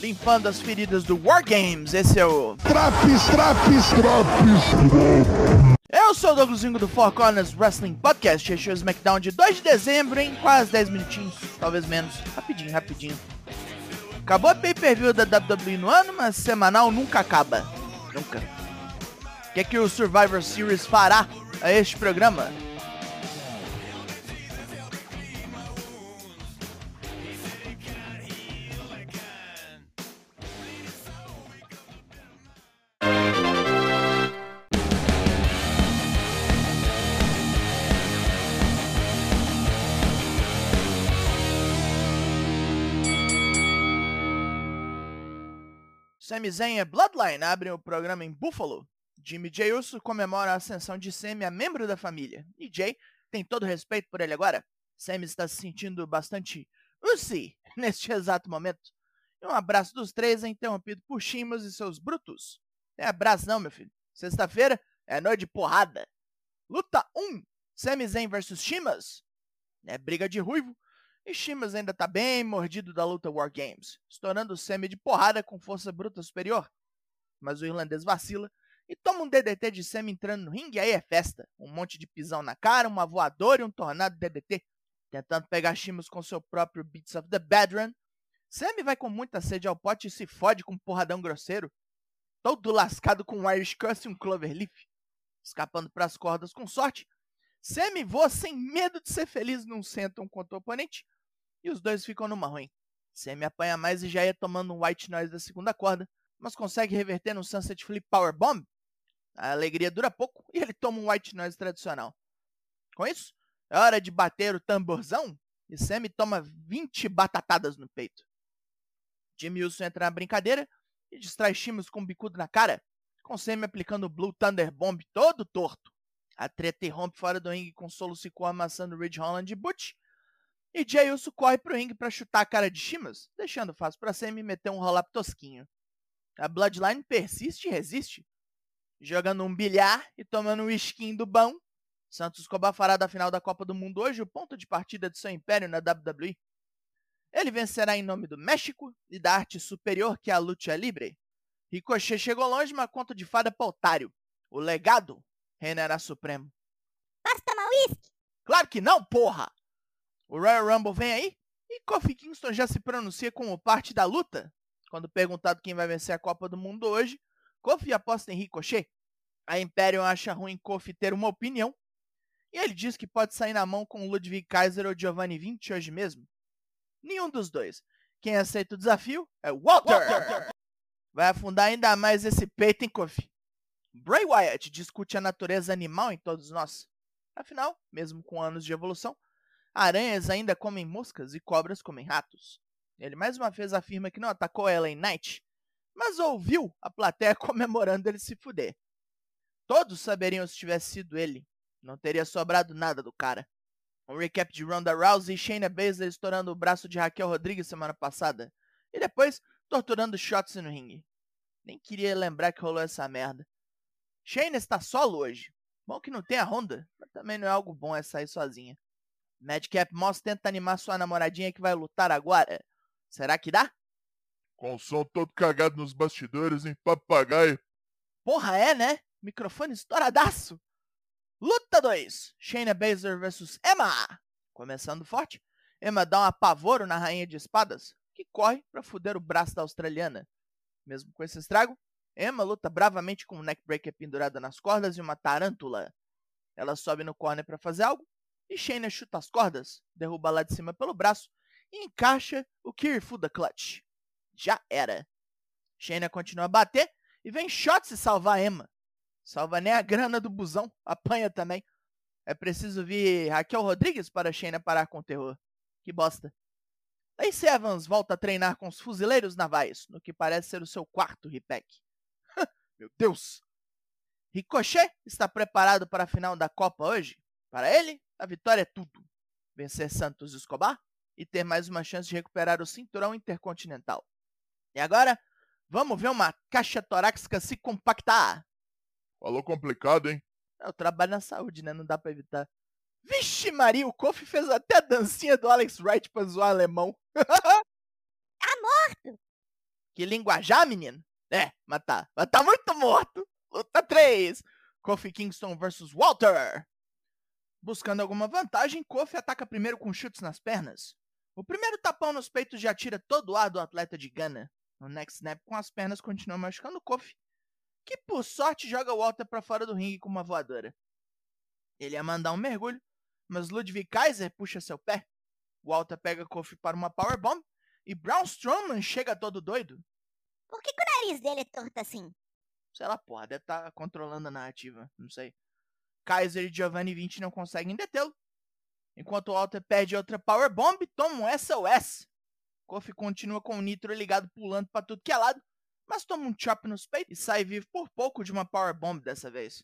limpando as feridas do War Games. Esse é o. Traps, traps, traps. Eu sou o Douglasinho do Four Corners Wrestling Podcast. Este é o SmackDown de 2 de dezembro, em quase 10 minutinhos, talvez menos. Rapidinho, rapidinho. Acabou a pay-per-view da WWE no ano, mas semanal nunca acaba. Nunca. O que é que o Survivor Series fará a este programa? Sami Zayn e Bloodline abrem o programa em Buffalo. Jimmy J. Uso comemora a ascensão de Sami a membro da família. E Jay tem todo respeito por ele agora. Sami está se sentindo bastante Uzi neste exato momento. E um abraço dos três é interrompido por Shimas e seus brutos. É abraço não, meu filho. Sexta-feira é noite de porrada. Luta 1. Sami Zayn vs Shimas. É briga de ruivo e Shimas ainda tá bem mordido da luta War Games, estourando o Semi de porrada com força bruta superior. Mas o irlandês vacila e toma um DDT de Semi entrando no ringue e aí é festa. Um monte de pisão na cara, uma voadora e um tornado DDT. Tentando pegar Shimas com seu próprio Beats of the Bedrun. Semi vai com muita sede ao pote e se fode com um porradão grosseiro. Todo lascado com um Irish Cuss e um Cloverleaf. Escapando para as cordas com sorte, Semi voa sem medo de ser feliz num senton contra o oponente e os dois ficam numa ruim. Sammy apanha mais e já ia tomando um white noise da segunda corda, mas consegue reverter no Sunset Flip Power Bomb. A alegria dura pouco e ele toma um white noise tradicional. Com isso, é hora de bater o tamborzão e Sammy toma 20 batatadas no peito. Jimmy Wilson entra na brincadeira e distrai Shimus com um bicudo na cara, com Sammy aplicando o Blue Thunder Bomb todo torto. A treta irrompe fora do ringue com Solo Sikoa amassando Ridge Holland e Butch, e Jay Uso corre pro ringue para chutar a cara de Shimas, deixando fácil para Sammy meter um roll-up tosquinho. A Bloodline persiste e resiste, jogando um bilhar e tomando um skin do bom. Santos Escobar fará da final da Copa do Mundo hoje o ponto de partida de seu império na WWE. Ele vencerá em nome do México e da arte superior que é a luta livre. Ricochet chegou longe, mas conta de fada para otário. O legado reinará supremo. Posso tomar uísque? Claro que não, porra! O Royal Rumble vem aí e Kofi Kingston já se pronuncia como parte da luta. Quando perguntado quem vai vencer a Copa do Mundo hoje, Kofi aposta em Ricochet. A Imperium acha ruim Kofi ter uma opinião. E ele diz que pode sair na mão com Ludwig Kaiser ou Giovanni Vinci hoje mesmo. Nenhum dos dois. Quem aceita o desafio é Walter. Walter. Vai afundar ainda mais esse peito em Kofi. Bray Wyatt discute a natureza animal em todos nós. Afinal, mesmo com anos de evolução, Aranhas ainda comem moscas e cobras comem ratos. Ele mais uma vez afirma que não atacou ela em Night, mas ouviu a plateia comemorando ele se fuder. Todos saberiam se tivesse sido ele. Não teria sobrado nada do cara. Um recap de Ronda Rousey e Shayna Baszler estourando o braço de Raquel Rodrigues semana passada. E depois torturando shots no ringue. Nem queria lembrar que rolou essa merda. Shayna está solo hoje. Bom que não tem a Honda, mas também não é algo bom é sair sozinha. Madcap Moss tenta animar sua namoradinha que vai lutar agora. Será que dá? Com o som todo cagado nos bastidores, em papagaio. Porra, é, né? Microfone estouradaço. Luta 2. Shayna Baszler vs Emma. Começando forte, Emma dá um apavoro na rainha de espadas, que corre para fuder o braço da australiana. Mesmo com esse estrago, Emma luta bravamente com um neckbreaker pendurada nas cordas e uma tarântula. Ela sobe no corner para fazer algo, e Shayna chuta as cordas, derruba lá de cima pelo braço e encaixa o Kirifuda Clutch. Já era. Shayna continua a bater e vem Shotzi salvar Emma. Salva nem a grana do busão, apanha também. É preciso vir Raquel Rodrigues para Shayna parar com o terror. Que bosta. Lacey Evans volta a treinar com os fuzileiros navais, no que parece ser o seu quarto repack. Meu Deus! Ricochet está preparado para a final da Copa hoje? Para ele, a vitória é tudo. Vencer Santos Escobar e ter mais uma chance de recuperar o cinturão intercontinental. E agora, vamos ver uma caixa torácica se compactar. Falou complicado, hein? Eu trabalho na saúde, né? Não dá pra evitar. Vixe Maria, o Kofi fez até a dancinha do Alex Wright pra zoar alemão. tá morto! Que linguajar, menino? É, mas tá. Mas tá muito morto. Luta 3. Kofi Kingston versus Walter. Buscando alguma vantagem, Kofi ataca primeiro com chutes nas pernas. O primeiro tapão nos peitos já tira todo o ar do atleta de Ghana. O next snap com as pernas continua machucando Kofi, que por sorte joga Walter para fora do ringue com uma voadora. Ele ia mandar um mergulho, mas Ludwig Kaiser puxa seu pé. Walter pega Kofi para uma powerbomb e Braun Strowman chega todo doido. Por que, que o nariz dele é torto assim? Sei lá, porra, deve estar tá controlando a narrativa, não sei. Kaiser e Giovanni Vinci não conseguem detê-lo. Enquanto Walter perde outra powerbomb, toma um SOS. Kofi continua com o nitro ligado pulando para tudo que é lado, mas toma um chop nos peitos e sai vivo por pouco de uma powerbomb dessa vez.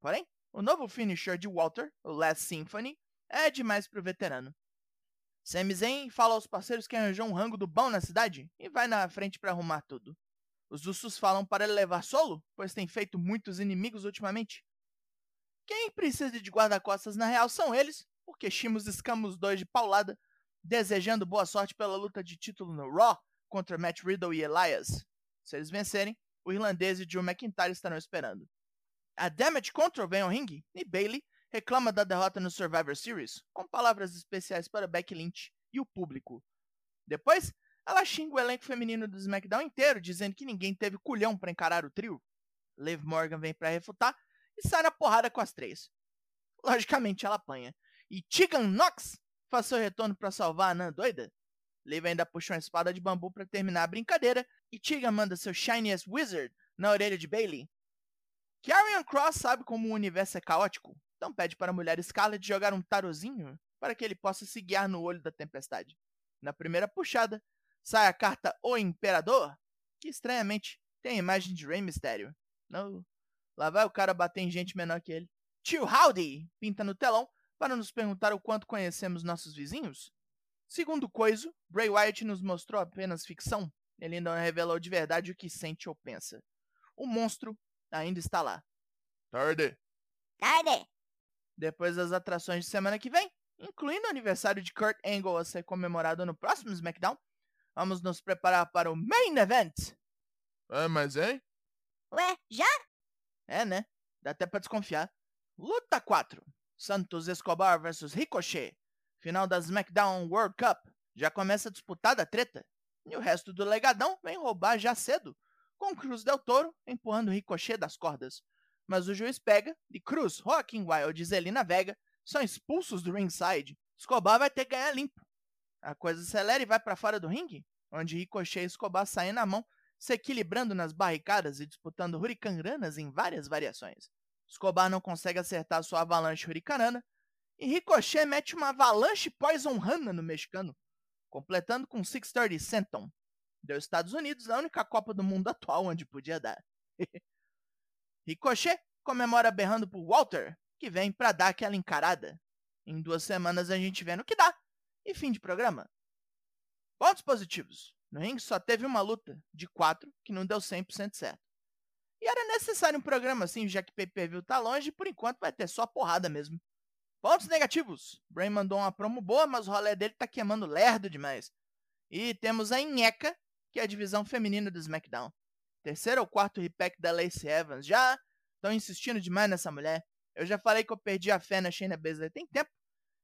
Porém, o novo finisher de Walter, o Last Symphony, é demais pro veterano. Sami Zayn fala aos parceiros que arranjou um rango do bom na cidade e vai na frente para arrumar tudo. Os Usos falam para ele levar solo, pois tem feito muitos inimigos ultimamente. Quem precisa de guarda-costas na real são eles, porque Shimos escama os dois de paulada desejando boa sorte pela luta de título no Raw contra Matt Riddle e Elias. Se eles vencerem, o irlandês e Drew McIntyre estarão esperando. A Damage Control vem ao ringue e Bailey reclama da derrota no Survivor Series, com palavras especiais para Becky Lynch e o público. Depois, ela xinga o elenco feminino do SmackDown inteiro, dizendo que ninguém teve culhão para encarar o trio. Liv Morgan vem para refutar e sai na porrada com as três. Logicamente, ela apanha. E Tegan Knox faz seu retorno para salvar a Anã doida? Liv ainda puxa uma espada de bambu para terminar a brincadeira e Tiga manda seu Shiniest Wizard na orelha de Bailey. Karrion Cross sabe como o universo é caótico, então pede para a mulher Scarlet jogar um tarozinho para que ele possa se guiar no olho da tempestade. Na primeira puxada, sai a carta O Imperador, que estranhamente tem a imagem de Rey Mysterio. Não, lá vai o cara bater em gente menor que ele. Tio Howdy pinta no telão para nos perguntar o quanto conhecemos nossos vizinhos? Segundo Coiso, Bray Wyatt nos mostrou apenas ficção. Ele ainda não revelou de verdade o que sente ou pensa. O monstro ainda está lá. Tarde. Tarde. Depois das atrações de semana que vem, incluindo o aniversário de Kurt Angle a ser comemorado no próximo SmackDown, vamos nos preparar para o Main Event. É, mas hein? Ué, já? É, né? Dá até pra desconfiar. Luta 4. Santos Escobar versus Ricochet. Final da SmackDown World Cup. Já começa a disputada treta. E o resto do legadão vem roubar já cedo, com Cruz Del Toro empurrando Ricochet das cordas. Mas o juiz pega e Cruz, Joaquim Wild e Zelina Vega são expulsos do ringside. Escobar vai ter que ganhar limpo. A coisa acelera e vai para fora do ringue, onde Ricochet e Escobar saem na mão, se equilibrando nas barricadas e disputando hurricanranas em várias variações. Escobar não consegue acertar sua avalanche hurricanana, e Ricochet mete uma avalanche Poison Rana no mexicano, completando com 630 Senton. Deu Estados Unidos a única Copa do Mundo atual onde podia dar. Ricochet comemora berrando por Walter, que vem para dar aquela encarada. Em duas semanas a gente vê no que dá. E fim de programa. Pontos positivos. No ringue só teve uma luta, de quatro, que não deu 100% certo. E era necessário um programa assim, já que pay-per-view tá longe por enquanto vai ter só porrada mesmo. Pontos negativos. Bray mandou uma promo boa, mas o rolê dele tá queimando lerdo demais. E temos a Inheca, que é a divisão feminina do SmackDown. Terceiro ou quarto repack da Lacey Evans. Já estão insistindo demais nessa mulher. Eu já falei que eu perdi a fé na Shayna Baszler tem tempo.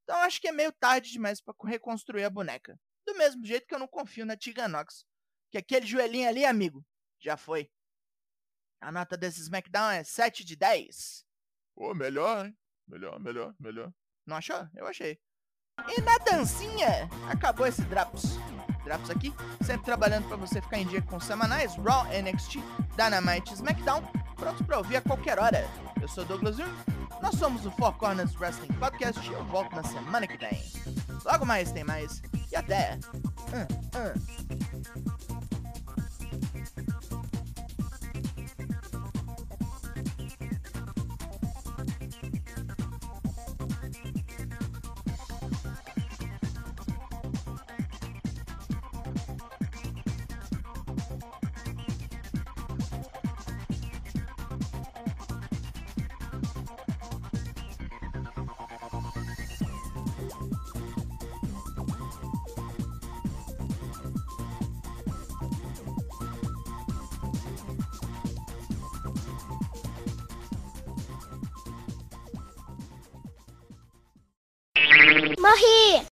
Então acho que é meio tarde demais para reconstruir a boneca. Do mesmo jeito que eu não confio na Tegan Nox. Que aquele joelhinho ali, amigo, já foi. A nota desse SmackDown é 7 de 10. Pô, melhor, hein? Melhor, melhor, melhor. Não achou? Eu achei. E na dancinha, acabou esse Drops. Drops aqui, sempre trabalhando para você ficar em dia com semanais, Raw, NXT, Dynamite SmackDown, prontos para ouvir a qualquer hora. Eu sou Douglas Jung, nós somos o Four Corners Wrestling Podcast e eu volto na semana que vem. Logo mais tem mais, e até! Uh, uh. 莫西